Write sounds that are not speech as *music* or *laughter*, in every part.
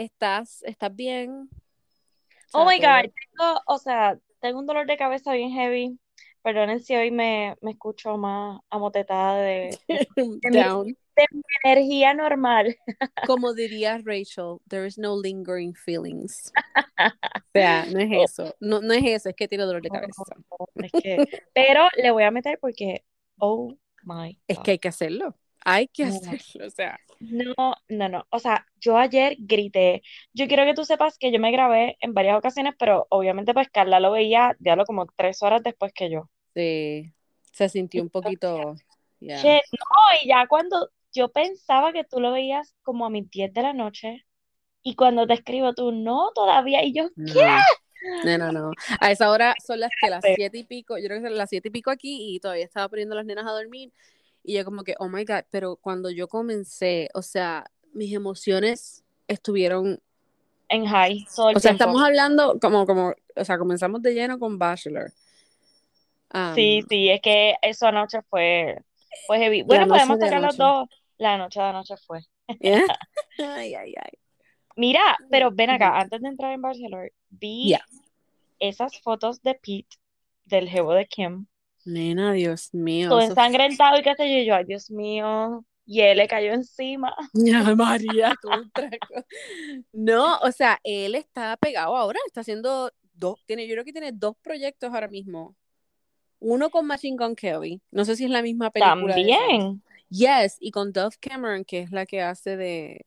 ¿Estás, estás bien? Oh my God, tengo, o sea, tengo un dolor de cabeza bien heavy. Perdonen si hoy me, me escucho más amotetada de, *laughs* de, mi, Down. de mi energía normal. *laughs* Como diría Rachel, there is no lingering feelings. O sea, no es eso. No, no es eso, es que tiene dolor de cabeza. Es que, pero le voy a meter porque, oh my Es que hay que hacerlo. Hay que No. hacerlo. O sea, No, no, no. O sea, yo ayer grité. Yo quiero que tú sepas que yo me grabé en varias ocasiones, pero obviamente pues Carla lo veía, diablo, como tres horas después que yo. sí, se sintió un poquito. yeah. No, y ya cuando yo pensaba que tú lo veías como a mis 10 de la noche, y cuando te escribo tú, no, todavía, y yo, ¿qué? No, no, no, no. A esa hora son las que las siete y pico, yo creo que son las siete y pico aquí y todavía estaba poniendo a las nenas a dormir y yo como que, oh my God, pero cuando yo comencé, o sea, mis emociones estuvieron, En high, todo el o sea, tiempo. estamos hablando como, como, o sea, comenzamos de lleno con Bachelor. Um, Sí, sí, es que eso anoche fue, fue heavy. Bueno, noche podemos de tocar los dos. La noche de anoche fue. yeah. *laughs* *laughs* Ay, ay, ay. Mira, pero ven acá, antes de entrar en Bachelor, vi Yeah. esas fotos de Pete, del jevo de Kim, Nena, Dios mío, todo eso ensangrentado y qué sé yo, yo, ay, Dios mío, y él le cayó encima. *laughs* Ay, María. No, o sea, él está pegado ahora, está haciendo dos, tiene, yo creo que tiene dos proyectos ahora mismo. Uno con Machine Gun Kelly, no sé si es la misma película. También. Yes, y con Dove Cameron, que es la que hace de,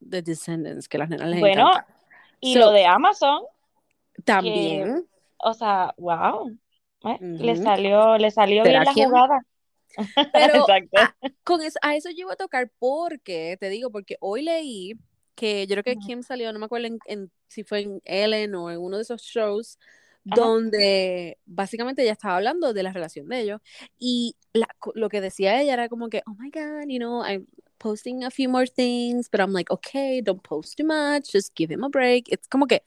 de Descendants, que las nenas les Bueno, encanta. y So, lo de Amazon, que, También. o sea, wow, eh, le salió, le salió bien ¿Será la quién? jugada. *laughs* Pero *laughs* Exacto. a, con eso, a eso yo iba a tocar porque, te digo, porque hoy leí que yo creo que. Kim salió, no me acuerdo en, en- si fue en Ellen o en uno de esos shows, Ajá. donde básicamente ella estaba hablando de la relación de ellos y la- lo que decía ella era como que, oh my God, you know, I'm posting a few more things, but I'm like, okay, don't post too much, just give him a break. Es como que,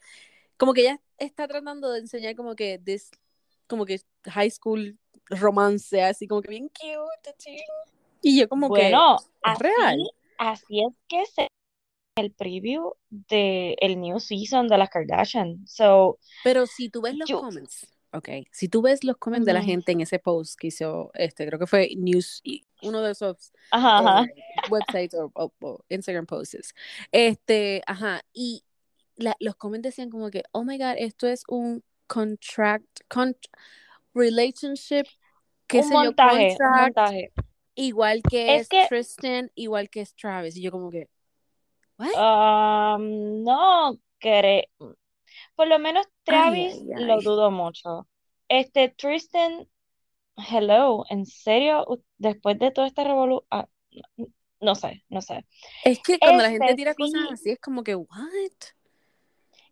como que ella está tratando de enseñar como que this, como que high school romance, así como que bien cute, ching. y yo como que, Bueno, ¿es así, real? así es que se el preview de el new season de las Kardashian. So, Pero si tú ves los yo, comments, ok, si tú ves los comments de la gente en ese post que hizo, este, creo que fue News, uno de esos Ajá, ajá. eh, websites o, o- o Instagram posts, este, ajá, y la- los comments decían como que, oh my God, esto es un contract, con- relationship, qué Un sé yo, montaje, un contract, montaje. igual que Es es que Tristan, igual que es Travis, y yo como que, what? um, no creo. Por lo menos Travis ay, lo ay. dudo mucho. Este Tristan, hello, ¿en serio? Después de todo este revolú, ah, no, no sé, no sé. Es que cuando la gente Este tira cosas sí, así es como que, what?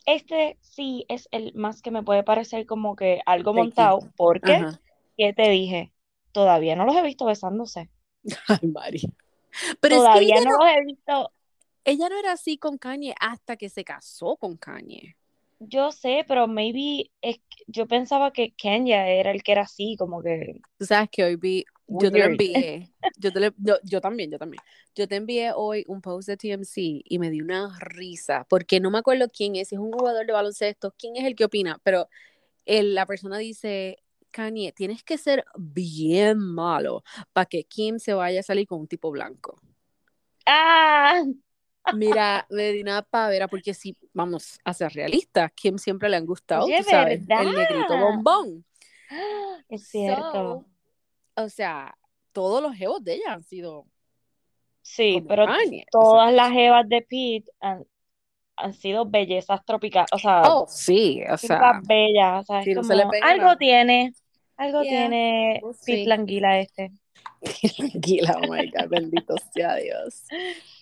Este sí es el más que me puede parecer como que algo montado, porque, Ajá. ¿qué te dije? Todavía no los he visto besándose. *laughs* Ay, Mari. Pero es que Todavía no no, los he visto. ella no era así con Kanye hasta que se casó con Kanye. Yo sé, pero maybe es yo pensaba que Kenya era el que era así, como que Tú sabes que hoy vi, yo te lo envié, *laughs* yo, te lo- yo, yo también, yo también. Yo te envié hoy un post de TMC y me di una risa, porque no me acuerdo quién es, si es un jugador de baloncesto, quién es el que opina, pero el- la persona dice, Kanye, tienes que ser bien malo para que Kim se vaya a salir con un tipo blanco. Ah, Mira, *laughs* me di una pavera, porque si vamos a ser realistas, Kim siempre le han gustado, oye, tú sabes, el negrito bombón. *gasps* Es cierto. So, o sea, todos los jevos de ella han sido Sí, pero Kanye. O sea, todas las jevas de Pete han, han sido bellezas tropicales, o sea, oh, sí, o sea, bellas, o sea, se le algo nada. tiene, algo Yeah, tiene we'll Pete. Languila este. Tranquila, oh my God, bendito sea Dios.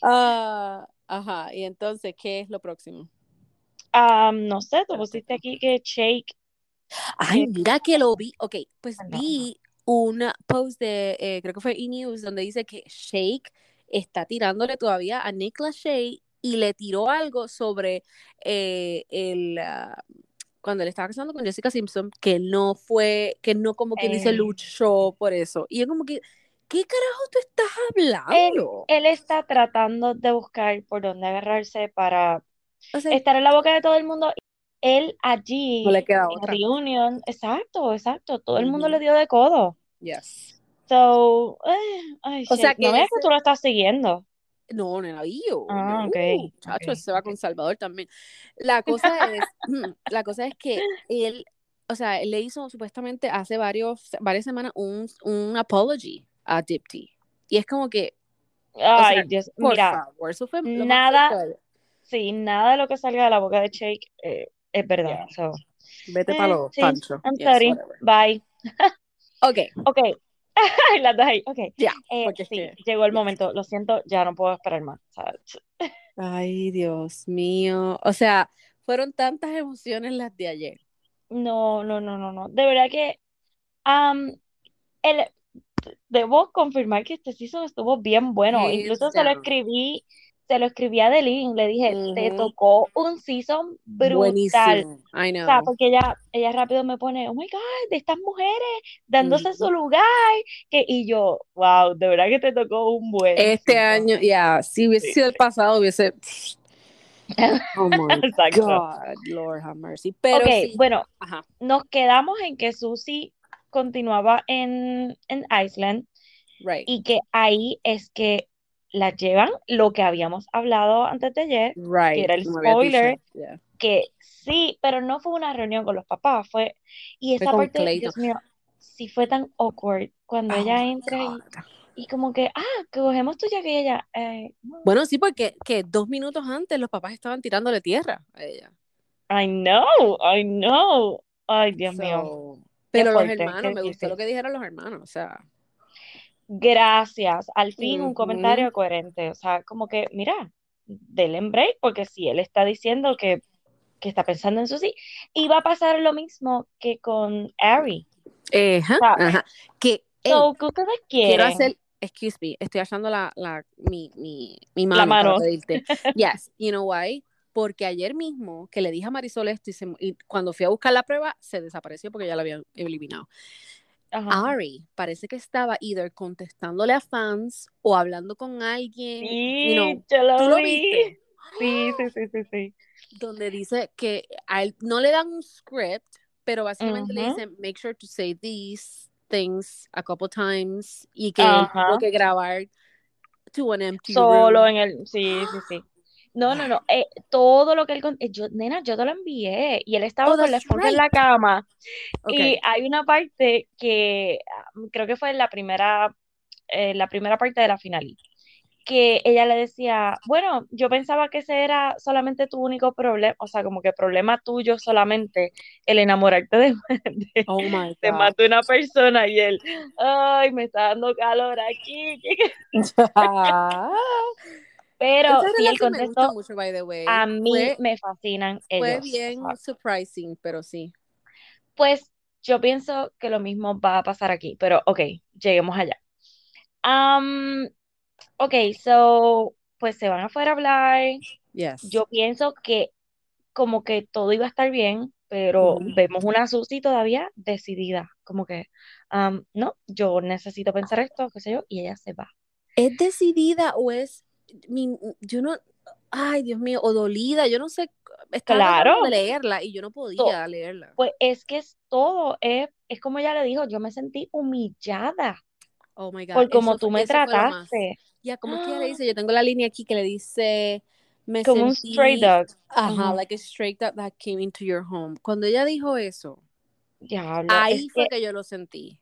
Ah, ajá, y entonces, ¿qué es lo próximo? Ah, no sé, tú pusiste aquí que Shake, Ay, eh, mira que lo vi. Ok, pues vi un post de, eh, creo que fue E-News, donde dice que Shake está tirándole todavía a Nick Lachey y le tiró algo sobre eh, el, ah, cuando él estaba casando con Jessica Simpson, que no fue, que no como quien dice Eh, luchó por eso. Y yo como que, ¿qué carajo tú estás hablando? él está tratando de buscar por dónde agarrarse para O sea, estar en la boca de todo el mundo. Él allí, no le queda en otra. reunión, exacto, exacto, todo el mundo le dio de codo. Yes. So, eh, ay, O sea que no veas ese- que tú lo estás siguiendo. No, nenavío. Ah, no, ok, chacho, ok, se va con Salvador también. La cosa es, *laughs* la cosa es que él, o sea, él le hizo supuestamente hace varios, varias semanas un, un apology a Dipty. Y es como que, Ay, sea, Dios, por mira, favor, eso fue nada, sí, nada de lo que salga de la boca de Shake eh, es verdad. Yeah. So, Vete eh, para los sí, panchos. I'm Yes, sorry. whatever. Bye. *laughs* Ok, Ok. *laughs* Las dos ahí. Ok. ya. Eh, sí, que- llegó el momento. Lo siento, ya no puedo esperar más. Ay, Dios mío. O sea, fueron tantas emociones las de ayer. no, no, no, no, no. De verdad que am, el, debo confirmar que este season estuvo bien bueno. Incluso se lo escribí, se lo escribí a Delin, le dije, te tocó un season brutal. Buenísimo. I O sea, know. porque ella, ella rápido me pone, oh my God, de estas mujeres dándose su lugar. Que, y yo, wow, de verdad que te tocó un buen Este season. año, ya, si hubiese Sí, sido el pasado, hubiese. *laughs* Oh my Exacto. God, Lord have mercy. Pero sí, bueno, ajá, nos quedamos en que Susie continuaba en, en Iceland right, y que ahí es que la llevan lo que habíamos hablado antes de ayer, que right. era el spoiler, yeah. que sí, pero no fue una reunión con los papás, fue, y Fue esa con parte. Dios mío, sí fue tan awkward cuando Oh ella entra y, y como que, ah, que cogemos tuya que ella, eh, no. Bueno, sí, porque que dos minutos antes los papás estaban tirándole tierra a ella. I know, I know, ay, Dios mío, So, qué pero los fuerte, hermanos, me gustó lo que dijeron los hermanos, o sea. Gracias, al fin un ujú. comentario coherente, o sea, como que, mira, denle en break, porque si él está diciendo que, que está pensando en Susie, y va a pasar lo mismo que con Ari. Ajá, ajá. Que, so, ¿qué ustedes quiero quieren? hacer, excuse me, estoy achando la, la, mi, mi, mi La mano para mano. pedirte. *laughs* Yes, you know why? Porque ayer mismo que le dije a Marisol esto y, se- y cuando fui a buscar la prueba se desapareció porque ya la habían eliminado. Ajá. Ari parece que estaba either contestándole a fans o hablando con alguien, you know, Sí, yo ¿tú lo lo vi. viste? Sí, sí, *gasps* sí, sí, sí. Donde dice que a él no le dan un script, pero básicamente le dicen make sure to say these things a couple times y que él tuvo Ajá. que grabar to an empty Solo room. en el, sí, sí, sí. No, no, no. eh, todo lo que él, eh, yo, nena, yo te lo envié y él estaba Oh, con la esponja en la right. cama y hay una parte que ah, creo que fue en la primera, eh, la primera parte de la final, que ella le decía, bueno, yo pensaba que ese era solamente tu único problema, o sea, como que problema tuyo solamente el enamorarte de, *laughs* de, Oh my de más de una persona y él, ay, me está dando calor aquí. *laughs* Pero sí, el contexto mucho, by the way. a mí Fue, me fascinan fue ellos. o bien surprising, pero sí. pues yo pienso que lo mismo va a pasar aquí, pero ok, lleguemos allá. Am, ok, so, pues se van afuera a hablar. Yes. Yo pienso que como que todo iba a estar bien, pero vemos una Susi todavía decidida, como que, am, no, yo necesito pensar esto, qué sé yo, y ella se va. ¿Es decidida o es, mi- yo no, ay Dios mío, o dolida? Yo no sé, estaba Claro, de leerla y yo no podía leerla. pues es que es todo, es, es como ella le dijo, yo me sentí humillada Oh my God, por eso, tú me trataste, Ya, como es que ella le *gasps* dice? Yo tengo la línea aquí que le dice, me como un stray dog. ajá, like a stray dog that came into your home. Cuando ella dijo eso, Diablo, ahí es fue que que yo lo sentí.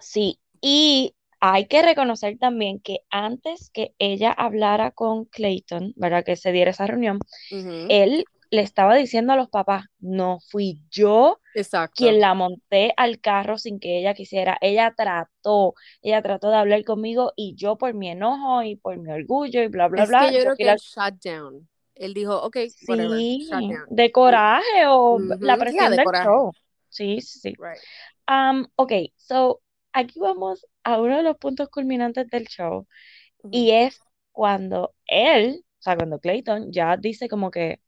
sí, y hay que reconocer también que antes que ella hablara con Clayton, ¿verdad? Que se diera esa reunión, Ujú, él le estaba diciendo a los papás, no fui yo Exacto. quien la monté al carro sin que ella quisiera. Ella trató, ella trató de hablar conmigo y yo por mi enojo y por mi orgullo y bla, bla, Es bla, que yo yo creo que la... shut down. Él dijo, ok, whatever, Sí, shut down. de coraje o la yeah, presión de del coraje. show. Sí, sí, sí. Right. Um, ok, so aquí vamos a uno de los puntos culminantes del show y es cuando él, o sea, cuando Clayton ya dice como que,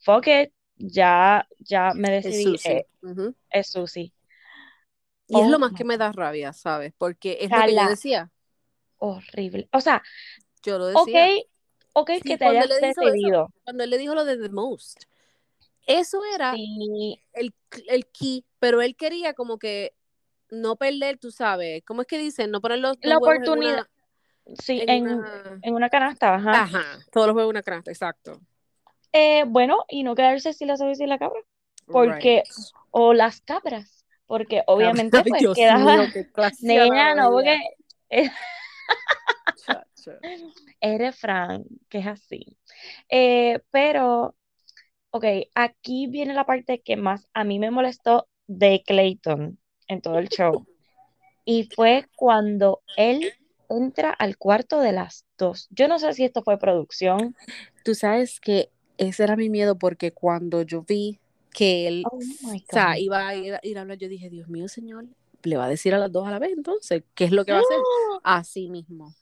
fuck it, ya, ya me Es decidí, Susie. eh, Ujú. es Susie. Y es Oh lo más que me da rabia, ¿sabes? Porque es lo que yo decía. horrible. O sea, Yo lo ok, decía. Ok, Sí, que te hayas eso, decidido. cuando él le dijo lo de The Most. Eso era Sí, el, el key, pero él quería como que no perder, tú sabes, ¿cómo es que dicen? No poner los la en oportunidad, una, sí, en en, una... en una canasta, ajá. Ajá, todos los huevos en una canasta, exacto. Eh, bueno, y no quedarse sin la cerveza y la cabra, Right. porque, o las cabras, porque obviamente Ay, pues Dios quedaba, mío, *laughs* qué no, porque Chacho. *laughs* es refrán, que es así. Eh, pero, ok, aquí viene la parte que más a mí me molestó de Clayton en todo el show. Y fue cuando él entra al cuarto de las dos. Yo no sé si esto fue producción. Tú sabes que ese era mi miedo porque cuando yo vi que él Oh o sea, iba a ir, ir a hablar, yo dije, Dios mío, señor, le va a decir a las dos a la vez, entonces, ¿qué es lo que va a hacer? Así mismo.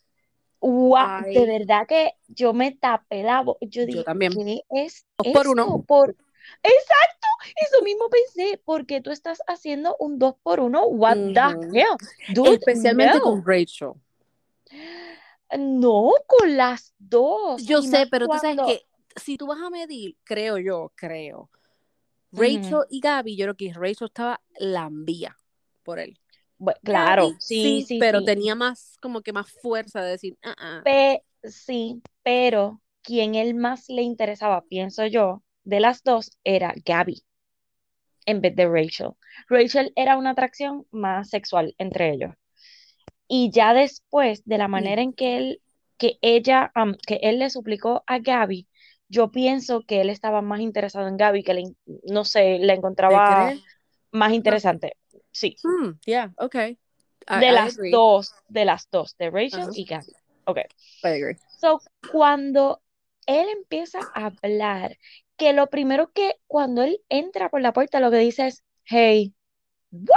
Guau, de verdad que yo me tapé la boca. Yo dije, también. ¿qué es Dos por uno. Por... Exacto, eso mismo pensé, porque tú estás haciendo un dos por uno. What the Ujú. hell? Dude, Especialmente no. con Rachel. No, con las dos. Yo sé, pero tú sabes que si tú vas a medir, creo yo, creo, Rachel y Gaby, yo creo que Rachel estaba lambía por él. Bueno, claro, Gaby, sí, sí, pero sí. tenía más, como que más fuerza de decir, ah. Pe- sí, pero quien él más le interesaba, pienso yo, de las dos era Gabby en vez de Rachel. Rachel era una atracción más sexual entre ellos. Y ya después de la manera en que él, que ella, que él le suplicó a Gabby, yo pienso que él estaba más interesado en Gabby, que le, no sé, la ¿Te encontraba más interesante. Sí, Hmm, yeah, okay. I- de I las agree. dos, de las dos, de Rachel Ajá. y Gabby. Ok. I agree. So, cuando él empieza a hablar, que lo primero que cuando él entra por la puerta, lo que dice es, hey?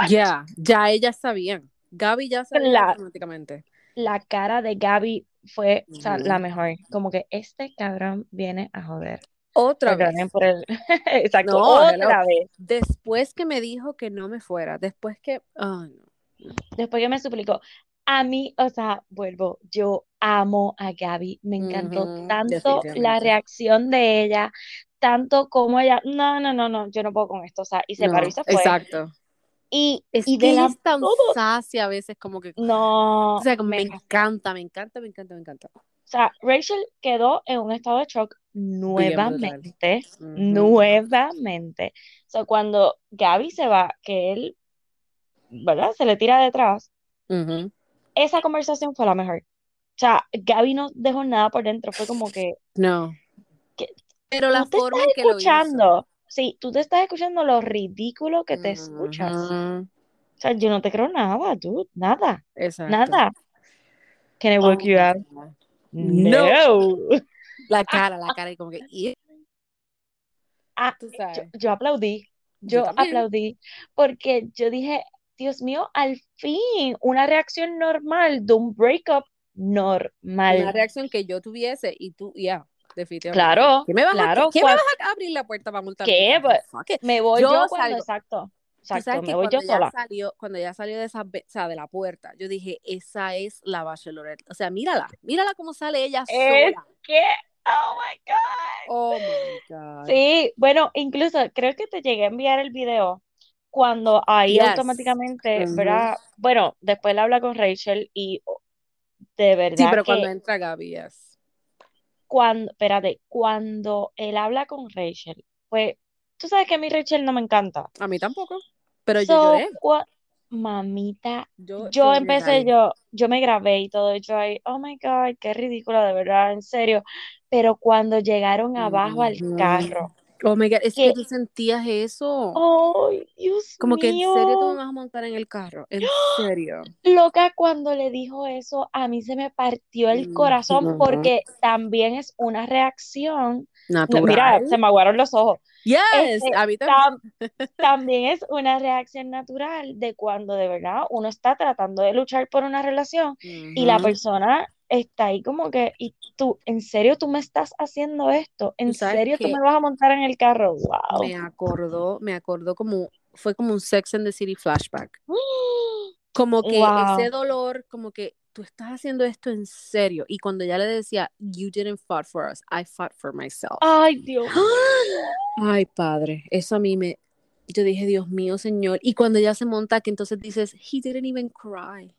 Ya, ya ellas sabían. Gaby ya sabía Claro. automáticamente. La cara de Gaby fue, o sea, Ujú. la mejor. Como que este cabrón viene a joder. Otra vez. por el... *laughs* Exacto, No, otra hello. vez. Después que me dijo que no me fuera, después que, no. Después que me suplicó. A mí, o sea, vuelvo, yo amo a Gaby. Me encantó tanto la reacción de ella, tanto como ella, no, no, no, no, yo no puedo con esto. O sea, y se paró No, y se fue. exacto. Y, Es y que de ella la es tan sassy a veces, como que, no, o sea, me me- encanta, me encanta, me encanta, me encanta. o sea, Rachel quedó en un estado de shock nuevamente, nuevamente. O sea, cuando Gaby se va, que él, ¿verdad? Se le tira detrás, Ujú. esa conversación fue la mejor. O sea, Gaby no dejó nada por dentro, fue como que No. ¿Qué? Pero la tú te forma estás en que lo hizo. escuchando, sí, tú te estás escuchando lo ridículo que te escuchas. O sea, yo no te creo nada, dude, nada, Exacto. nada. Can I Oh work you out? No. *laughs* La cara, la cara, y como que, Ah, tú yo, sabes. yo aplaudí, Yo aplaudí, porque yo dije, Dios mío, al fin, una reacción normal de un breakup Una normal. reacción que yo tuviese y tú, ya, definitivamente. Claro, ¿Qué me vas, claro, a, ¿qué me vas a abrir la puerta para montar ¿Qué? Pues, me voy Yo yo cuando, exacto, exacto, me voy yo sola. salió, cuando ella salió de esa, o sea, de la puerta, yo dije, esa es la Bachelorette. O sea, mírala, mírala cómo sale ella Es sola. que, oh my God. Oh my God. Sí, bueno, incluso creo que te llegué a enviar el video cuando ahí Yes. automáticamente. ¿verdad? Bueno, después él habla con Rachel y oh, de Sí, verdad pero que cuando entra Gaby, yes. Cuando, espérate, cuando él habla con Rachel, pues, tú sabes que a mí Rachel no me encanta. A mí tampoco. Pero yo lloré. mamita, Yo empecé, yo, yo me grabé y todo, yo ahí, oh my God, qué ridículo, de verdad, en serio. Pero cuando llegaron abajo al carro, Oh my God, es que, que tú sentías eso. Dios Como que en serio tú me vas a montar en el carro. En *gasps* serio. Loca, cuando le dijo eso, a mí se me partió el corazón Ujú. porque también es una reacción. No, Mira, Natural. se me aguaron los ojos. Yes, Este, a mí también. tam- *laughs* también es una reacción natural de cuando de verdad uno está tratando de luchar por una relación y la persona está ahí como que, y tú, ¿en serio tú me estás haciendo esto? ¿En serio tú me vas a montar en el carro? Wow. me acordó, me acordó como, fue como un Sex and the City flashback. *gasps* Como que Wow. ese dolor, como que tú estás haciendo esto en serio. Y cuando ella le decía, you didn't fight for us, I fought for myself. Ay, Dios. Ay, padre, eso a mí me, yo dije, Dios mío, señor. Y cuando ella se monta, que entonces dices, he didn't even cry.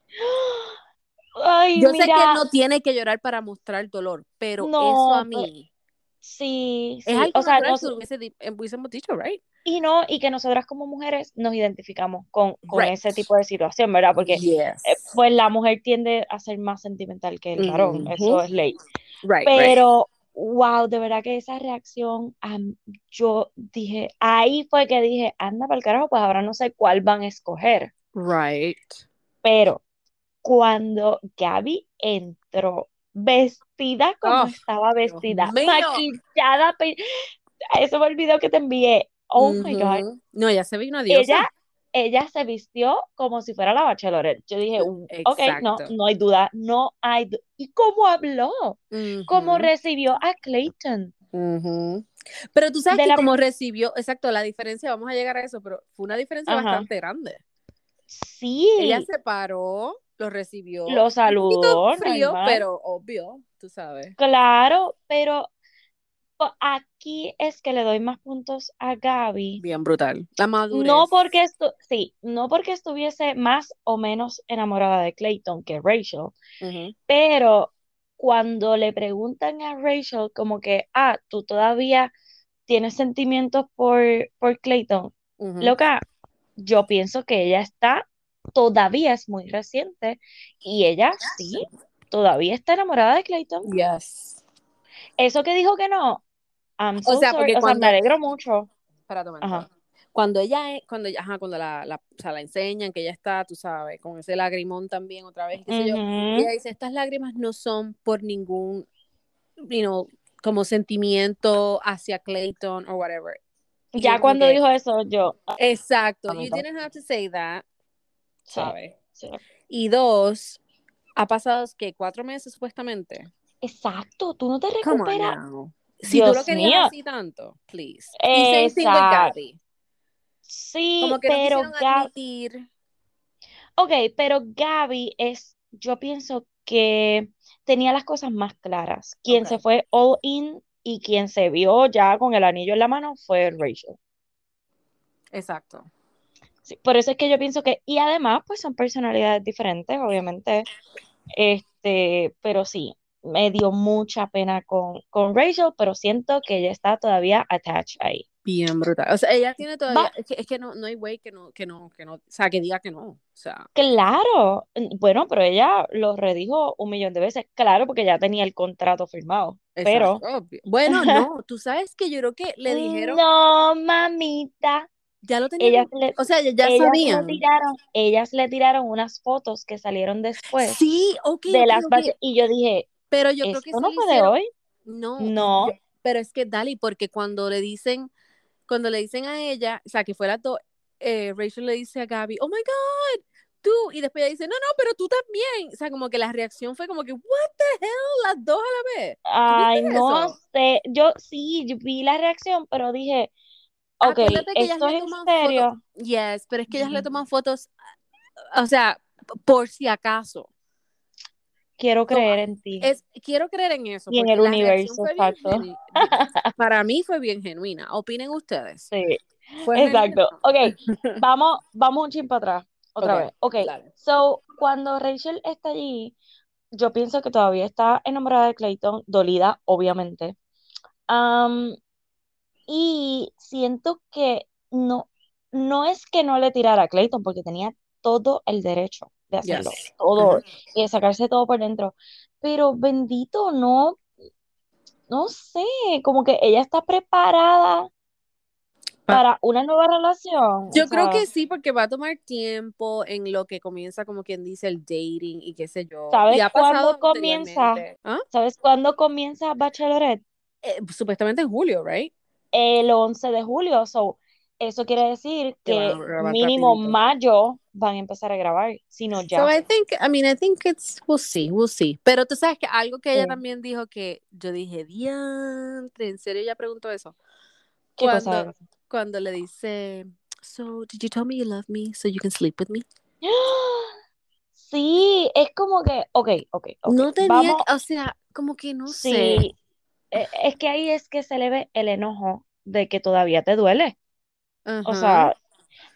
Ay, Yo mira, sé que no tiene que llorar para mostrar dolor, pero No, eso a pero- mí sí, sí. es algo o sea, di- eh, hubiésemos dicho, right? Y no, y que nosotras como mujeres nos identificamos con, con Right. ese tipo de situación, ¿verdad? Porque yes. eh, pues la mujer tiende a ser más sentimental que el varón, Ujú. eso es ley. right, right. Pero, wow, de verdad que esa reacción, yo dije, ahí fue que dije, anda para el carajo, pues ahora no sé cuál van a escoger. Right. Pero cuando Gaby entró vestida como Oh, estaba vestida, maquillada, eso fue el video que te envié. Oh my God. No, ella se vino a diosa. Ella, ella se vistió como si fuera la bachelorette. Yo dije, "Uh, ok, no, Exacto. no hay duda, no hay du- ¿Y cómo habló? ¿Cómo Ujú. recibió a Clayton? Pero tú sabes De que la- como recibió, exacto, la diferencia, vamos a llegar a eso, pero fue una diferencia Ajá. bastante grande. Sí, Ella se paró, lo recibió. lo un saludó, poquito frío, normal. pero obvio, tú sabes. Claro, pero aquí es que le doy más puntos a Gaby. Bien brutal. La madurez. No porque estu sí, no porque estuviese más o menos enamorada de Clayton que Rachel, pero cuando le preguntan a Rachel como que, ah, tú todavía tienes sentimientos por, por Clayton, Ujú. loca, yo pienso que ella está, todavía es muy reciente y ella sí, todavía está enamorada de Clayton. Yes. Eso que dijo que no, I'm so sea, sorry, porque o sea, cuando- me alegro mucho. Momento. Ajá. Cuando ella, es- cuando ella, ajá, cuando la, la, o sea, la enseñan, que ella está, tú sabes, con ese lagrimón también otra vez, qué sé yo, ella dice, estas lágrimas no son por ningún, you know, como sentimiento hacia Clayton o whatever. Ya cuando dijo eso, yo, Exacto, you didn't have to say that, ¿sabes? sí. Y dos, ha pasado que cuatro meses supuestamente. Exacto, tú no te recuperas. Si tú lo querías mío. así tanto, please. Y same. Gabby. Sí, Como que no pero quisieron Gab- admitir. ok, pero Gaby es, yo pienso que tenía las cosas más claras. Quien se fue all in y quien se vio ya con el anillo en la mano fue Rachel. Exacto. Sí, por eso es que yo pienso que, y además, pues son personalidades diferentes, obviamente. Este, pero sí, me dio mucha pena con, con Rachel, pero siento que ella está todavía attached ahí. Bien brutal. O sea, ella tiene todavía, Va- es que, es que no, no hay way que no, que no, que no, o sea, que diga que no. O sea, Claro, bueno, pero ella lo redijo un millón de veces, claro, porque ya tenía el contrato firmado, pero obvio. Bueno, no, *laughs* tú sabes que yo creo que le dijeron, no, mamita, ya lo tenían, ellas le, o sea, ya, ya ellas le sabían. tiraron, ellas le tiraron unas fotos que salieron después Sí, ok, de ok, las ok. baches, y yo dije, Pero yo creo que ¿esto eso no fue de hicieron- hoy? No, No. pero es que Dali, porque cuando le dicen, cuando le dicen a ella, o sea, que fue la dos, eh, Rachel le dice a Gaby, oh my God, tú, y después ella dice, no, no, pero tú también, o sea, como que la reacción fue como que, what the hell, las dos a la vez. Ay, no eso? sé, yo sí, yo vi la reacción, pero dije, ok, Acuérdate que ellas esto es en serio. Yes, pero es que ellas le toman fotos, o sea, por si acaso. Quiero creer en ti. Es, quiero creer en eso, Y en el universo, bien exacto. *laughs* Para mí fue bien genuina. Opinen ustedes. Sí, ¿Fue exacto. genuina? Ok, *laughs* vamos, vamos un chin para atrás, otra Ok, vez. Ok, dale. so, cuando Rachel está allí, yo pienso que todavía está enamorada de Clayton, dolida, obviamente. Am, y siento que no, no es que no le tirara a Clayton, porque tenía todo el derecho de hacerlo, Yes. todo, y de sacarse todo por dentro. Pero bendito, no, no sé, como que ella está preparada para una nueva relación. Yo o creo que sí, porque va a tomar tiempo en lo que comienza, como quien dice, el dating y qué sé yo. ¿Sabes cuándo comienza? ¿Ah? ¿Sabes cuándo comienza Bachelorette? Eh, supuestamente en julio, right? El 11 de julio. So, eso quiere decir Que mínimo rapidito. mayo van a empezar a grabar, si no So ya. I think, I mean, I think it's, we'll see, we'll see. Pero tú sabes que algo que ella Sí. también dijo que yo dije, diantre, ¿en serio ella preguntó eso? ¿Qué Cuando, cuando le dice, so, did you tell me you love me so you can sleep with me? *gasps* Sí, es como que, ok, ok, ok. No tenía, Vamos, o sea, como que no sé. sí, eh, es que ahí es que se le ve el enojo de que todavía te duele. O Ajá. sea,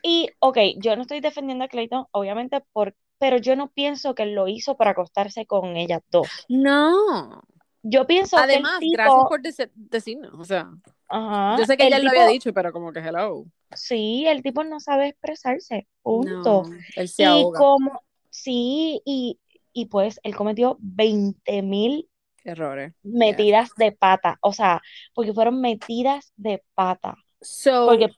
y ok, yo no estoy defendiendo a Clayton, obviamente, por, pero yo no pienso que lo hizo para acostarse con ellas dos. No. Yo pienso que el Además, gracias por decirnos. O sea, ajá, yo sé que el ella lo tipo, había dicho, pero como que hello. sí, el tipo no sabe expresarse, No, punto. él se Y ahoga. como, sí, y, y pues él cometió 20 mil Errores. Yeah. metidas de pata, o sea, porque fueron metidas de pata. So, Porque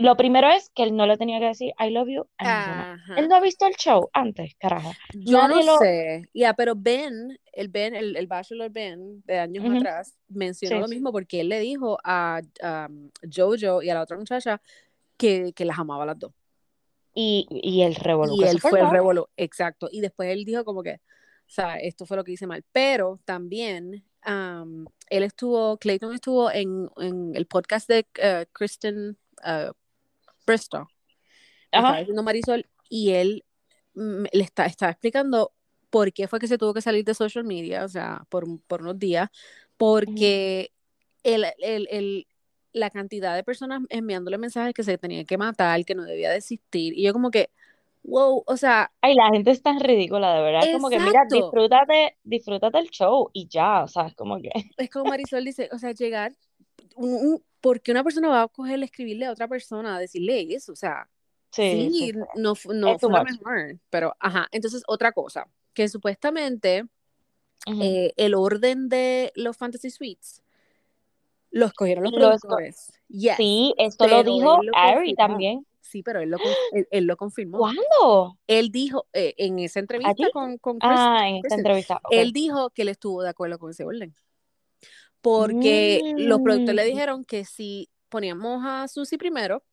lo primero es que él no le tenía que decir I love you a. Él no ha visto el show antes, carajo. Yo no lo... sé. Ya, pero Ben, el Ben, el, el Bachelor Ben de años atrás, mencionó sí. lo mismo porque él le dijo a um, Jojo y a la otra muchacha que, que las amaba a las dos. Y, y el revolú Y él fue el revolú, exacto. Y después él dijo como que, o sea, esto fue lo que hice mal. Pero también um, él estuvo, Clayton estuvo en, en el podcast de uh, Kristen uh, Estaba Ajá. diciendo Marisol y él mm, le está, estaba explicando por qué fue que se tuvo que salir de social media, o sea, por, por unos días, porque el, el, el- la cantidad de personas enviándole mensajes que se tenía que matar, que no debía de existir, y yo como que, wow, o sea, Ay, la gente es tan ridícula, de verdad. Es como que, mira, exacto, disfrútate, disfrútate el show y ya, o sea, es como que... es como Marisol dice, o sea, llegar, un, un- porque una persona va a escribirle a otra persona, a decirle eso, o sea, Sí, sí, no, no fue mejor, pero, ajá, entonces otra cosa, que supuestamente Ujú. eh, el orden de los fantasy suites lo escogieron los productores, yes, Sí, esto lo dijo lo Ari también. sí, pero él lo, él, él lo confirmó, ¿Cuándo? él dijo eh, en esa entrevista ¿Allí? con, con Kristen, Ah, en Kristen, entrevista, ok. él dijo que él estuvo de acuerdo con ese orden, porque los productores le Mm, dijeron que si poníamos a Susie primero,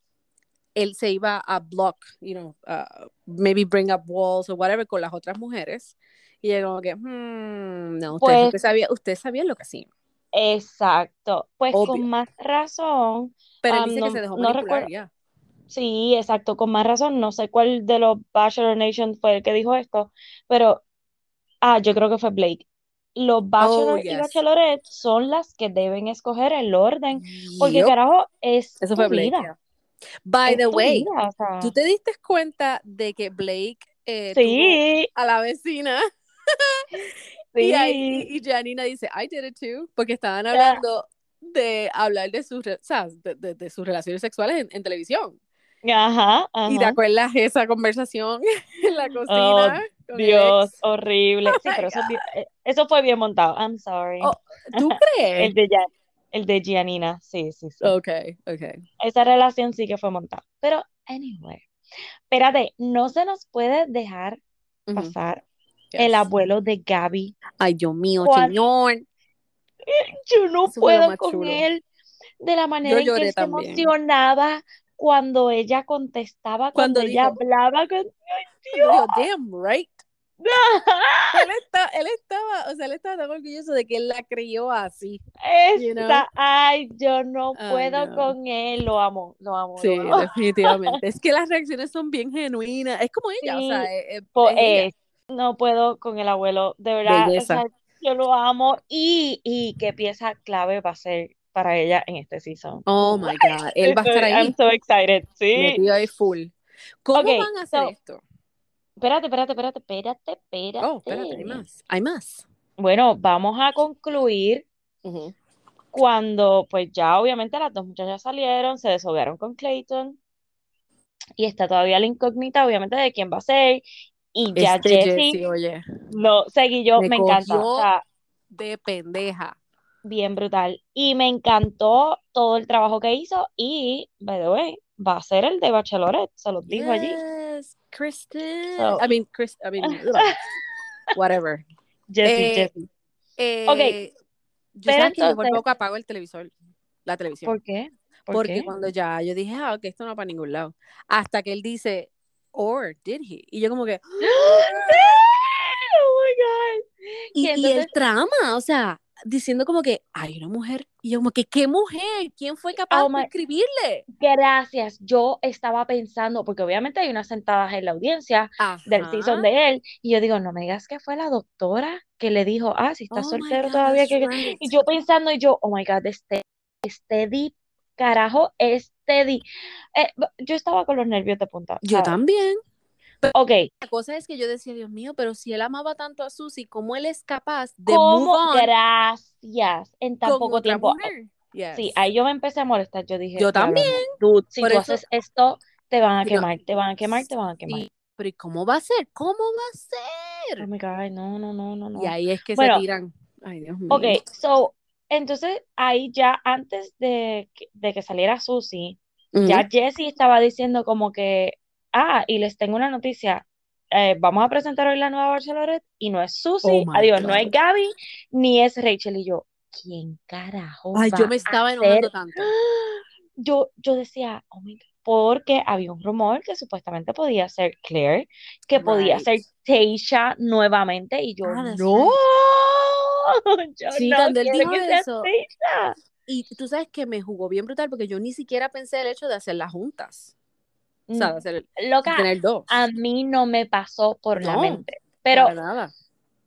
él se iba a block, you know, uh, maybe bring up walls o whatever con las otras mujeres. Y yo como que, hmm, no, ustedes, Pues, ustedes sabían lo que hacían. exacto. Pues Obvio. con más razón, Pero él am, dice que se dejó no recuerdo. ya. Sí, exacto, con más razón. No sé cuál de los Bachelor Nation fue el que dijo esto, pero, ah, yo creo que fue Blake. Los Oh, Bachelor y yes. Bachelorette son las que deben escoger el orden, porque Yup. carajo, es Eso tu fue Blake, vida, yeah. By es the way, vida, o ¿tú sea, te diste cuenta de que Blake eh, tuvo sí, a la vecina? *laughs* Y, ahí, sí, y, y Janina dice, I did it too, porque estaban hablando de hablar de sus, o sea, de, de- de sus relaciones sexuales en, en televisión. ajá, ¿Y te ajá. acuerdas esa conversación *laughs* en la Oh, cocina el Dios, horrible. Oh Sí, pero eso, *laughs* eso fue bien montado. I'm sorry. Oh, ¿Tú *laughs* El crees? de Gian- el de Gianina, sí, sí, sí. Ok, ok. Esa relación sí que fue montada. Pero, anyway, espérate, no se nos puede dejar pasar el abuelo de Gaby. Ay, Dios mío, señor. *laughs* Yo no Eso puedo con chulo. él, de la Yo manera en que él se emocionaba cuando ella contestaba, Cuando cuando ella dijo, hablaba con... ¡Ay, cuando dijo, Dios! damn right. Él, *laughs* está, él estaba, o sea, él estaba tan orgulloso de que él la crió así, you know? Ay, yo no puedo no. con él, lo amo, lo amo, Sí, lo amo. definitivamente. *laughs* Es que las reacciones son bien genuinas. Es como ella, o sea, Sí, es, es- po- es ella. eh, no puedo con el abuelo, de verdad, o sea, yo lo amo y, y qué pieza clave va a ser para ella en este season. Oh my God. Él va a estar Estoy, *laughs* I'm ahí, so excited, sí. metido ahí full. ¿Cómo Ok, van a hacer so, esto? Espérate, espérate, espérate, espérate, Oh, espérate, hay espérate. más. Hay más. Bueno, vamos a concluir cuando, pues ya obviamente las dos muchachas salieron, se deshogaron con Clayton y está todavía la incógnita, obviamente, de quién va a ser. Y ya Este Jessie, Jesse, oye, no, seguí yo, me me encanta, o cogió sea, de pendeja. bien brutal. Y me encantó todo el trabajo que hizo y, by the way, va a ser el de Bachelorette, se los dijo allí. Kristen. So, I mean, Chris, I mean, *laughs* whatever. Jessie, Eh, Jessie. eh, Ok, yo sabes que por entonces, poco apago el televisor, la televisión. ¿por qué? ¿Por Porque qué? cuando ya yo dije, ah, ok, esto no va para ningún lado. Hasta que él dice, or did he? Y yo como que, *gasps* ¡Sí! Oh my God. y, Que y el entonces, trama, o sea, diciendo como que hay una mujer. Y yo como que, ¿qué mujer? ¿Quién fue capaz Oh de escribirle? Gracias. Yo estaba pensando, porque obviamente hay unas sentadas en la audiencia del season de él, y yo digo, no me digas que fue la doctora que le dijo, ah, si estás Oh soltero God, todavía, that's que... right. Y yo pensando, y yo, oh my God, este, Steady, carajo, Steady. Eh, yo estaba con los nervios de punta. Yo también. Ok, La cosa es que yo decía, Dios mío, pero si él amaba tanto a Susie, ¿cómo él es capaz de ¿cómo? on Gracias. En tan poco tiempo. Sí, ahí yo me empecé a molestar. Yo dije, Yo "Diablo, también. dude, si Por tú eso- haces esto, te van a No. quemar, te van a quemar, te van a quemar. Sí, pero ¿y cómo va a ser? ¿Cómo va a ser? Oh my God, no, no, no, no, no. Y ahí es que Bueno, se tiran. Ay, Dios mío. Ok, so, entonces ahí ya antes de, que- de que saliera Susie, ya Jessie estaba diciendo como que, ah, y les tengo una noticia, eh, vamos a presentar hoy la nueva Bachelorette y no es Susie, Oh adiós, no es. Gaby, ni es Rachel y yo, ¿quién carajo Ay, va yo me estaba enojando tanto. *gasps* Yo, yo decía, oh my God, porque había un rumor que supuestamente podía ser Claire, que podía ser. Tasha nuevamente, y yo, Ah, no, *laughs* yo Sí, no quiero que sea eso, Tasha. y tú sabes que me jugó bien brutal porque yo ni siquiera pensé el hecho de hacerlas juntas. O sea, hacer, de Loca, tener dos. a mí no me pasó por la mente, pero, Para nada.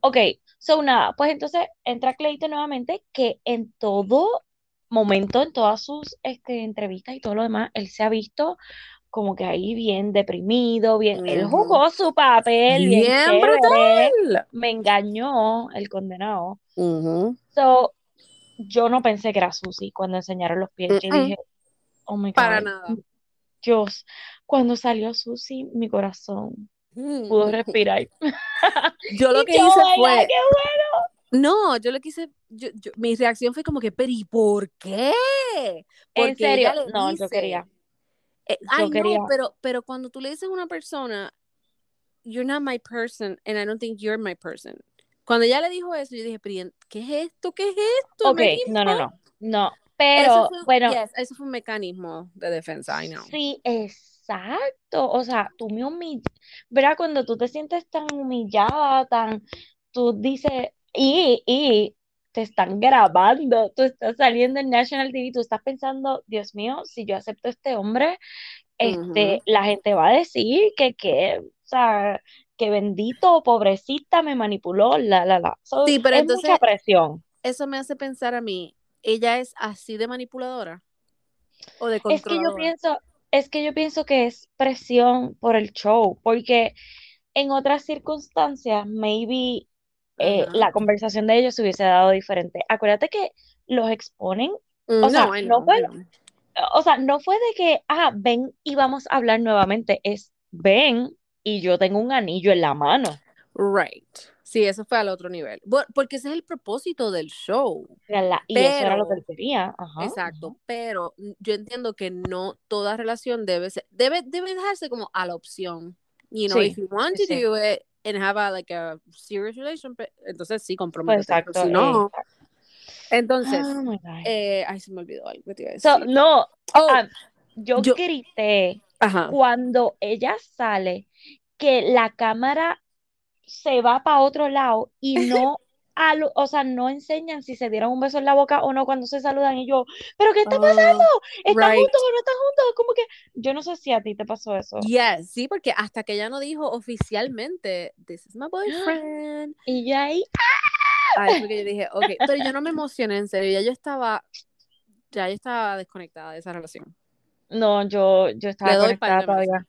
ok, so nada, pues entonces entra Clayton nuevamente, que en todo momento, en todas sus este, entrevistas y todo lo demás, él se ha visto como que ahí bien deprimido, bien, él jugó su papel bien Bien brutal. me engañó el condenado. Ujú. So, yo no pensé que era Susie cuando enseñaron los pies. Yo Mm-mm. dije, oh my Para God, nada. Dios, cuando salió Susie, mi corazón pudo Mm. respirar. *laughs* Yo lo que yo, hice "Oh my God, fue, qué bueno. no, yo lo que hice, yo, yo- mi reacción fue como que, pero ¿y por qué? En serio, no, yo dice, quería, eh, yo I quería, know, pero, pero cuando tú le dices a una persona, you're not my person, and I don't think you're my person. Cuando ella le dijo eso, yo dije, pero ¿y en- ¿qué es esto? ¿Qué es esto? ok, No es no, no, no, no, Eso pero fue, bueno, yes, eso fue un mecanismo de defensa, I know. sí, exacto, o sea, tú me humillas, ¿verdad? Cuando tú te sientes tan humillada, tan, tú dices, y, y te están grabando, tú estás saliendo en National TV, tú estás pensando, Dios mío, si yo acepto a este hombre, este, la gente va a decir que, que, o sea, que bendito, pobrecita, me manipuló, la, la, la. So, Sí, pero es mucha entonces presión. eso me hace pensar a mí, ¿ella es así de manipuladora o de Es que yo controladora? pienso, es que yo pienso que es presión por el show, porque en otras circunstancias, maybe eh, la conversación de ellos se hubiese dado diferente. Acuérdate que los exponen, Mm, o sea, No, I no fue, o sea, no fue de que, ah, ven y vamos a hablar nuevamente, es ven y yo tengo un anillo en la mano. Right. Sí, eso fue al otro nivel. Porque ese es el propósito del show. La- y eso era lo que quería. Ajá, exacto, ajá. pero yo entiendo que no toda relación debe ser, debe, debe dejarse como a la opción. You know, if you want to sí. do it and have a like a serious relationship, entonces sí, Pues comprométete. Pero exacto, si no, exacto. entonces, Oh eh, ay, se me olvidó algo que te iba a So, decir. no, Oh, yo yo, grité ajá. cuando ella sale que la cámara se va para otro lado y no, alu- o sea, no enseñan si se dieron un beso en la boca o no cuando se saludan y yo, ¿pero qué está pasando? Oh, ¿Están right. juntos o no están juntos? Como que yo no sé si a ti te pasó eso. Yes, sí, porque hasta que ella no dijo oficialmente, this is my boyfriend. *gasps* Y yo ahí, Ay, porque yo dije, ok, pero yo no me emocioné, en serio, ya yo estaba, ya yo estaba desconectada de esa relación. no, yo, yo estaba Le doy par conectada de meses. todavía.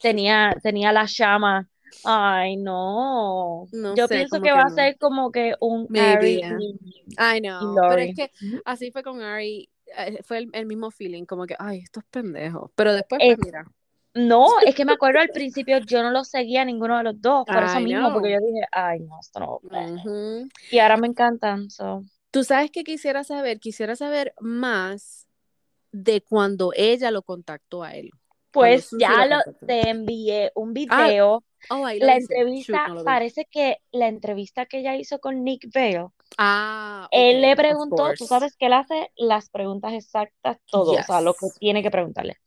Tenía, tenía la llama. Ay, no. No Yo sé, pienso que que va a no. ser como que un Maybe, Ari yeah. y, I y know, pero es que así fue con Ari, eh, fue el, el mismo feeling, como que, ay, estos pendejos. Pero después, pues mira. no, es que me *laughs* acuerdo al principio yo no lo seguía a ninguno de los dos, por eso I mismo, porque know. yo dije, ay, no, esto no. Ujú. Y ahora me encantan, so. Tú sabes que quisiera saber, quisiera saber más de cuando ella lo contactó a él. Pues ya lo te envié un Ah, video. Oh, La. Shoot, entrevista, no parece que la entrevista que ella hizo con Nick Vale, Ah, él le preguntó, tú sabes que él hace las preguntas exactas, todo, o sea, lo que Yes. tiene que preguntarle.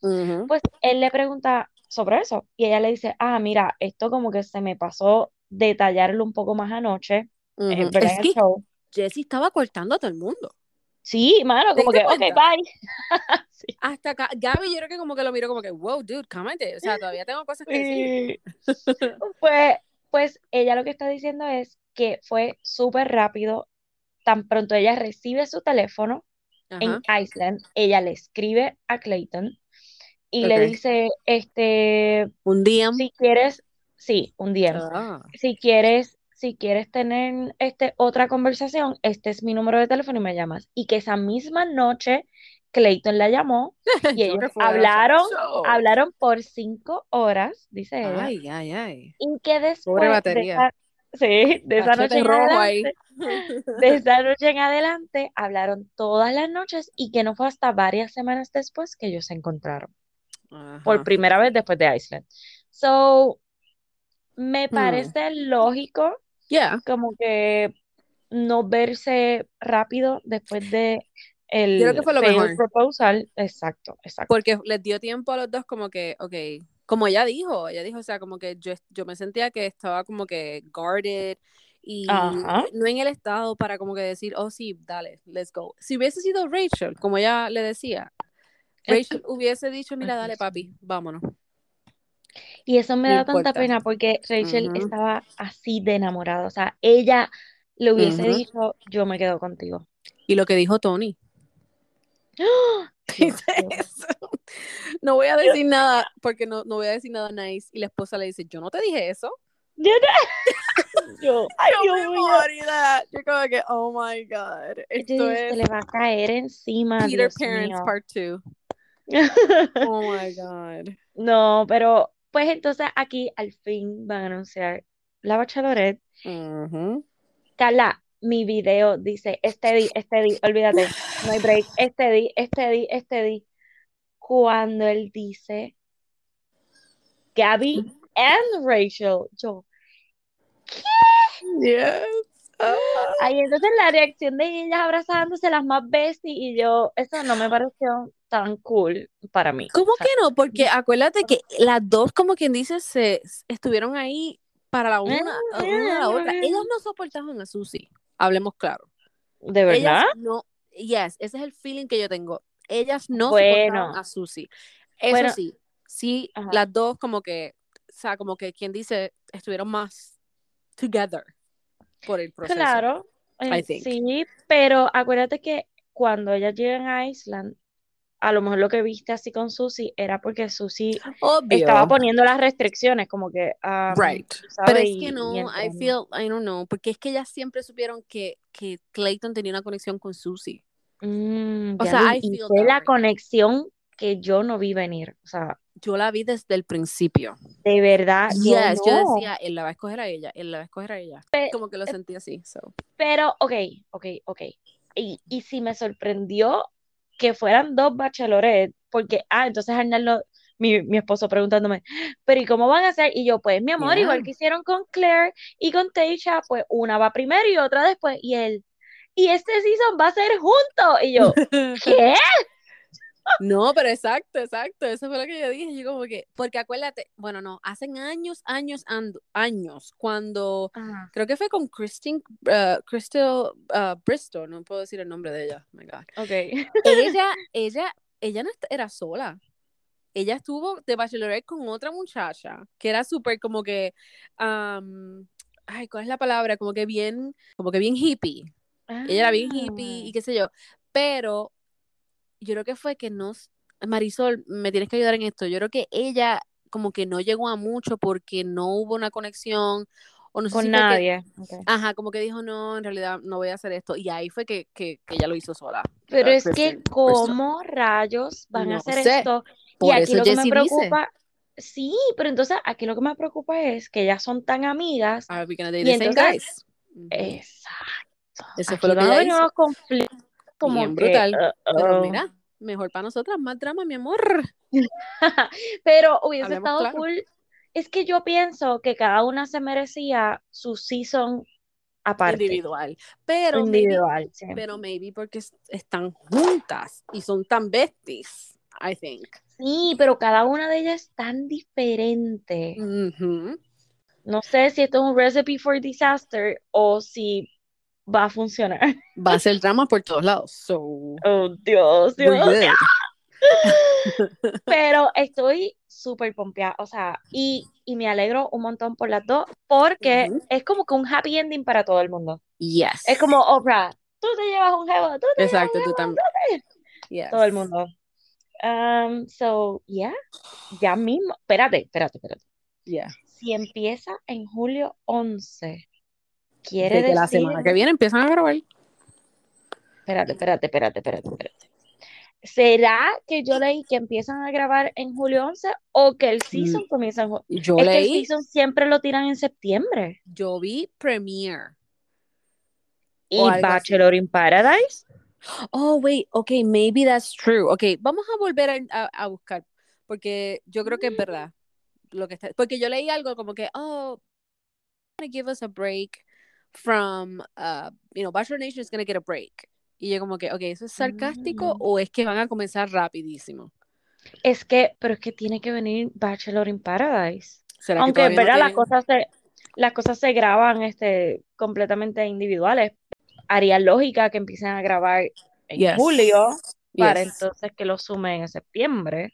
Pues él le pregunta sobre eso y ella le dice, ah, mira, esto como que se me pasó detallarlo un poco más anoche, eh. Es que show. Jessie estaba cortando a todo el mundo. Sí, mano, como ¿Te que, ok, bye. *laughs* Sí. Hasta acá, Gaby yo creo que como que lo miró como que, wow, dude, cálmate. O sea, todavía tengo cosas que decir. *laughs* Pues, pues ella lo que está diciendo es que fue súper rápido. Tan pronto ella recibe su teléfono en. Iceland, ella le escribe a Clayton y le dice, este, Un día. si quieres, sí, un día, Ah. si quieres, si quieres tener este, otra conversación, este es mi número de teléfono y me llamas. Y que esa misma noche Clayton la llamó *laughs* y ellos hablaron, hablaron por cinco horas, dice ella. Ay, ay, ay. Y que después Pobre de batería. esa, sí, de esa noche en adelante, de esa noche en adelante, hablaron todas las noches y que no fue hasta varias semanas después que ellos se encontraron, por primera vez después de Iceland. So, me Hmm. parece lógico Yeah. como que no verse rápido después de Yo creo que el fue lo mejor. proposal. Exacto, exacto. Porque les dio tiempo a los dos como que, ok, como ella dijo, ella dijo, o sea, como que yo, yo me sentía que estaba como que guarded y Ajá. no en el estado para como que decir, oh sí, dale, let's go. Si hubiese sido Rachel, como ella le decía, Rachel hubiese dicho, mira, dale papi, vámonos. Y eso me No da tanta importa. pena porque Rachel Ujú. estaba así de enamorada. O sea, ella le hubiese Ujú. dicho, yo me quedo contigo. Y lo que dijo Tony. ¡Ah! Dios, Dios. No voy a decir nada, porque no, no voy a decir nada nice. Y la esposa le dice, yo no te dije eso. Yo no- *laughs* yo, ay, Yo Dios me moría. Yo como que, oh my God. Esto dije, se es le va a caer encima, Peter Dios Parents mío. Part 2. *laughs* Oh my God. No, pero pues entonces aquí al fin van a anunciar la Bachelorette. Ujú. Carla, mi video dice, este di, este di, olvídate, no hay break, este di, este di, este di. Cuando él dice Gabby and Rachel, yo, Yes. *laughs* Ah. ahí entonces la reacción de ellas abrazándose las más besties y yo, eso no me pareció tan cool para mí. ¿Cómo O sea, que no? Porque acuérdate que las dos, como quien dice, se estuvieron ahí para la una, Ah, una a la otra. Ellas no soportaban a Susie. Hablemos claro. ¿De Ellas verdad? no, yes, ese es el feeling que yo tengo. Ellas no Bueno. soportaban a Susie. Eso Bueno. sí, sí, Ajá. las dos como que, o sea, como que quien dice, estuvieron más together por el proceso. Claro, I eh, think. sí, pero acuérdate que cuando ellas llegan a Island, a lo mejor lo que viste así con Susie era porque Susie Obvio. estaba poniendo las restricciones, como que, um, Right. Pero es que no, I feel, I don't know, porque es que ellas siempre supieron que, que Clayton tenía una conexión con Susie. Mm, O sea, vi, I y feel fue la conexión que yo no vi venir, o sea, Yo la vi desde el principio. de verdad, Yes, yo no. decía, él la va a escoger a ella, él la va a escoger a ella. Como que lo eh, sentí así, so. Pero, ok, ok, ok. Y, y si me sorprendió que fueran dos bachelorettes, porque, ah, entonces Arnaldo, mi, mi esposo preguntándome, pero ¿y cómo van a hacer? Y yo, pues, mi amor, Yeah. igual que hicieron con Claire y con Teisha, pues una va primero y otra después. Y él, y este season va a ser juntos. Y yo, *laughs* ¿qué? No, pero exacto, exacto, eso fue lo que yo dije, yo como que, porque acuérdate, bueno, no, hacen años, años, ando- años, cuando, Ajá. creo que fue con Christine, uh, Crystal uh, Bristol, no puedo decir el nombre de ella, oh my God. Ok. ella, *laughs* ella, ella no era sola. Ella estuvo de bachelorette con otra muchacha que era súper como que, am, ay, ¿cuál es la palabra? Como que bien, como que bien hippie. Ella era bien hippie y Ah. qué sé yo. Pero yo creo que fue que no, s- Marisol, me tienes que ayudar en esto. Yo creo que ella como que no llegó a mucho porque no hubo una conexión o no sé Con si fue que- nadie. Ajá, como que dijo, no, en realidad no voy a hacer esto. Y ahí fue que, que, que ella lo hizo sola. Pero es que, Bristol. ¿cómo rayos van a hacer sé. esto? Y aquí eso lo que me dice, preocupa, sí, pero entonces aquí lo que me preocupa es que ellas son tan amigas. Are we gonna date Y the same entonces-. Exacto. Eso Aquí fue lo que ella hizo. como Bien que, brutal. uh, Pero mira, mejor para nosotras, más drama, mi amor. *laughs* Pero hubiese Hablemos estado claro. cool. Es que yo pienso que cada una se merecía su season aparte, Individual. Pero maybe, individual. sí. pero maybe porque es- están juntas y son tan besties, I think. Sí, pero cada una de ellas es tan diferente. No sé si esto es un recipe for disaster o si va a funcionar. *laughs* Va a ser drama por todos lados. So, Oh, Dios, Dios. *laughs* Pero estoy súper pompeada, o sea, y, y me alegro un montón por las dos, porque es como que un happy ending para todo el mundo. Yes. Es como Oprah, tú te llevas un jevo, tú te Exacto, llevas tú un jevo, también. Yes. todo el mundo. Um, so, yeah, ya mismo, espérate, espérate, espérate. Yeah. Si empieza en julio 11, De quiere que la semana que viene empiezan a grabar. espérate, espérate, espérate, espérate, espérate. ¿Será que yo leí que empiezan a grabar en julio 11 o que el season comienza en julio? Yo Es que el leí, season siempre lo tiran en septiembre. yo vi Premiere. ¿Y así. Bachelor in Paradise? Oh, wait, okay, maybe that's true. Okay, vamos a volver a, a- a buscar, porque yo creo que es verdad lo que está, porque yo leí algo como que, oh, gonna give us a break from, uh, you know, Bachelor Nation is gonna get a break. Y yo como que, okay, ¿eso es sarcástico Mm. o es que van a comenzar rapidísimo? Es que, pero es que tiene que venir Bachelor in Paradise. ¿Será que Aunque, no ¿verdad? Las cosas se, las cosas se graban este, completamente individuales. Haría lógica que empiecen a grabar en Yes. julio para Yes. entonces que lo sumen en septiembre.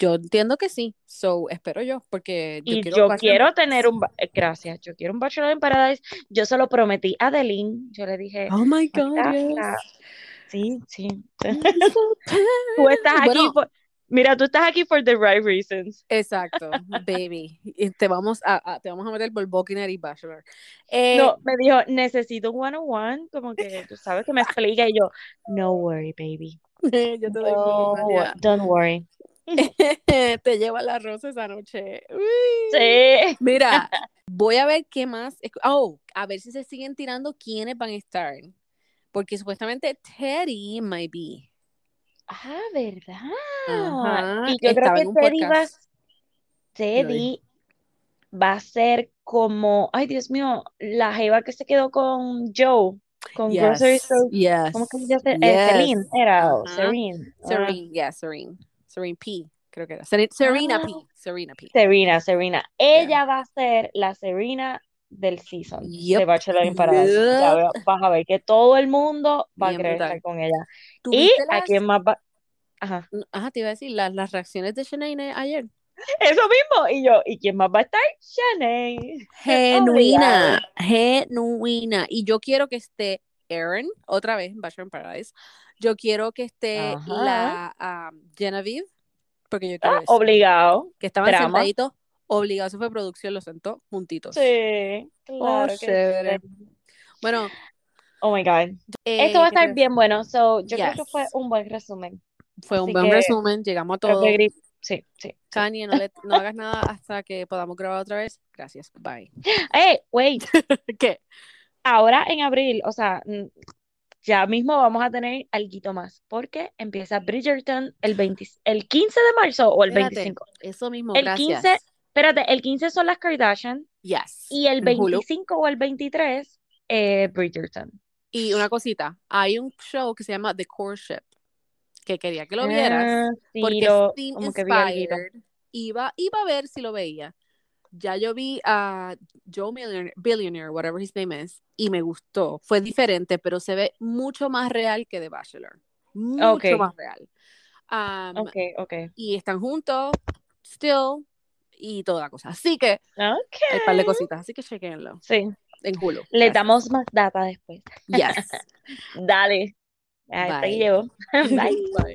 Yo entiendo que sí, so espero yo, porque yo Y quiero yo quiero tener un... eh, Gracias, yo quiero un Bachelor in Paradise. Yo se lo prometí a Adeline. Yo le dije, Oh my God, "Mira, yes. la- sí, sí. *laughs* Tú estás aquí Bueno, por... Mira, tú estás aquí for the right reasons. Exacto, baby. Y te vamos a, a- te vamos a meter por Buccaneer y Bachelor. Eh, No, me dijo, necesito un one-on-one, como que tú sabes que me explica y yo, no worry, baby. *laughs* yo te doy No, don't worry. *laughs* Te lleva la rosa esa noche. Uy. Sí. Mira, *laughs* voy a ver qué más. Oh, a ver si se siguen tirando quiénes van a estar. Porque supuestamente Teddy might be. Ah, ¿verdad? Ajá, Y yo creo estaba que en un Teddy va. Teddy va a ser como, ay Dios mío, la jeva que se quedó con Joe, con Grocery Yes, Store. yes, ¿Cómo que se llama? Eh, yes. Celine era, Ajá. Serene. Ah, Serene, yeah, Serene. Serene P, creo que era. Sere- Serena Ah. P. Serena P. Serena, Serena. Ella va a ser la Serena del season de Yep. Bachelor in Paradise. Yep. vas a ver que todo el mundo va a Bien querer brutal. estar con ella. ¿Y ¿Tuviste a las- quién más va? Ajá. Ajá, te iba a decir, las, las reacciones de Shanae ayer. Eso mismo. Y yo, ¿y quién más va a estar? Shanae. Genuina, genuina. Y yo quiero que esté Erin, otra vez, en Bachelor in Paradise. Yo quiero que esté Ajá. la ah, Genevieve, porque yo quiero Ah, eso. obligado. Que estaban drama. sentaditos, obligados, eso fue producción, los sentó juntitos. Sí, claro que chévere. sí. Bueno, Oh my God. eh, Esto va a ¿qué te estar iba bien bueno. So, yo creo que Yes. fue un buen resumen. Fue un así buen que resumen, llegamos a Creo todo. que Sí, sí. Kanye, no, le- no hagas nada hasta que podamos grabar otra vez. Gracias, bye. *gasps* Hey, wait. *laughs* ¿Qué? Ahora en abril, o sea, ya mismo vamos a tener alguito más, porque empieza Bridgerton el 20 el 15 de marzo o el Espérate, 25. eso mismo, El gracias. 15, espérate, el 15 son las Kardashian Yes. y el en Hulu. 25 o el 23 eh, Bridgerton. Y una cosita, hay un show que se llama The Courtship, que quería que lo vieras, Ah, sí, porque lo- como que vi iba, iba a ver si lo veía. Ya yo vi a Joe Millionaire, Billionaire, whatever his name is, y me gustó. Fue diferente, pero se ve mucho más real que The Bachelor. Mucho más real. Um, Ok, ok. Y están juntos, still, y toda la cosa. Así que hay un par de cositas, así que chequenlo Sí, en Hulu. le Gracias. damos más data después. Yes. *laughs* Dale. Hasta ahí Bye. llevo. *laughs* Bye. *laughs* Bye.